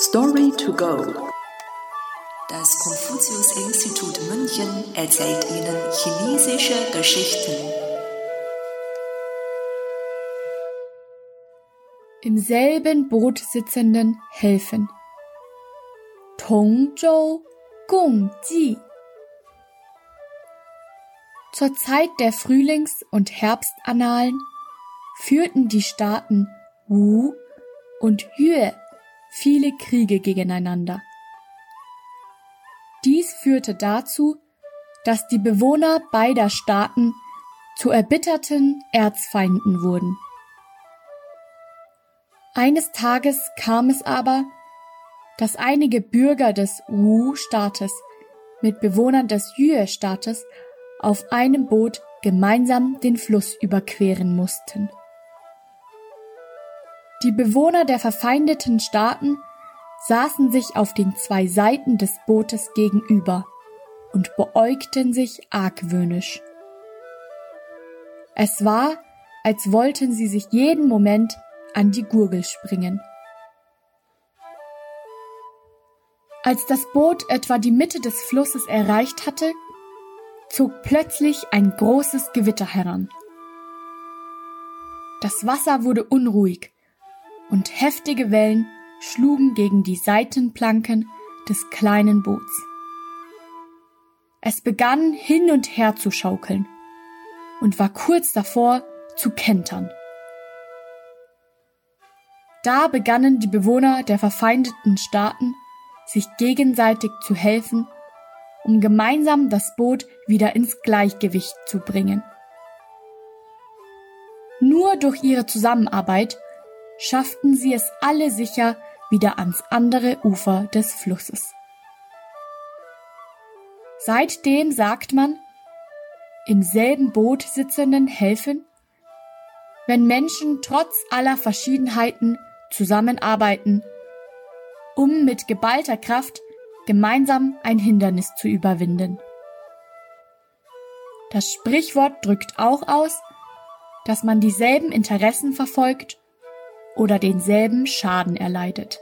Story to go. Das Konfuzius-Institut München erzählt Ihnen chinesische Geschichten. Im selben Boot sitzenden helfen. Tongzhou Gong Ji. Zur Zeit der Frühlings- und Herbstannalen führten die Staaten Wu und Yue viele Kriege gegeneinander. Dies führte dazu, dass die Bewohner beider Staaten zu erbitterten Erzfeinden wurden. Eines Tages kam es aber, dass einige Bürger des Wu-Staates mit Bewohnern des Yue-Staates auf einem Boot gemeinsam den Fluss überqueren mussten. Die Bewohner der verfeindeten Staaten saßen sich auf den zwei Seiten des Bootes gegenüber und beäugten sich argwöhnisch. Es war, als wollten sie sich jeden Moment an die Gurgel springen. Als das Boot etwa die Mitte des Flusses erreicht hatte, zog plötzlich ein großes Gewitter heran. Das Wasser wurde unruhig und heftige Wellen schlugen gegen die Seitenplanken des kleinen Boots. Es begann hin und her zu schaukeln und war kurz davor zu kentern. Da begannen die Bewohner der verfeindeten Staaten sich gegenseitig zu helfen, um gemeinsam das Boot wieder ins Gleichgewicht zu bringen. Nur durch ihre Zusammenarbeit schafften sie es alle sicher wieder ans andere Ufer des Flusses. Seitdem sagt man, im selben Boot sitzenden helfen, wenn Menschen trotz aller Verschiedenheiten zusammenarbeiten, um mit geballter Kraft gemeinsam ein Hindernis zu überwinden. Das Sprichwort drückt auch aus, dass man dieselben Interessen verfolgt oder denselben Schaden erleidet.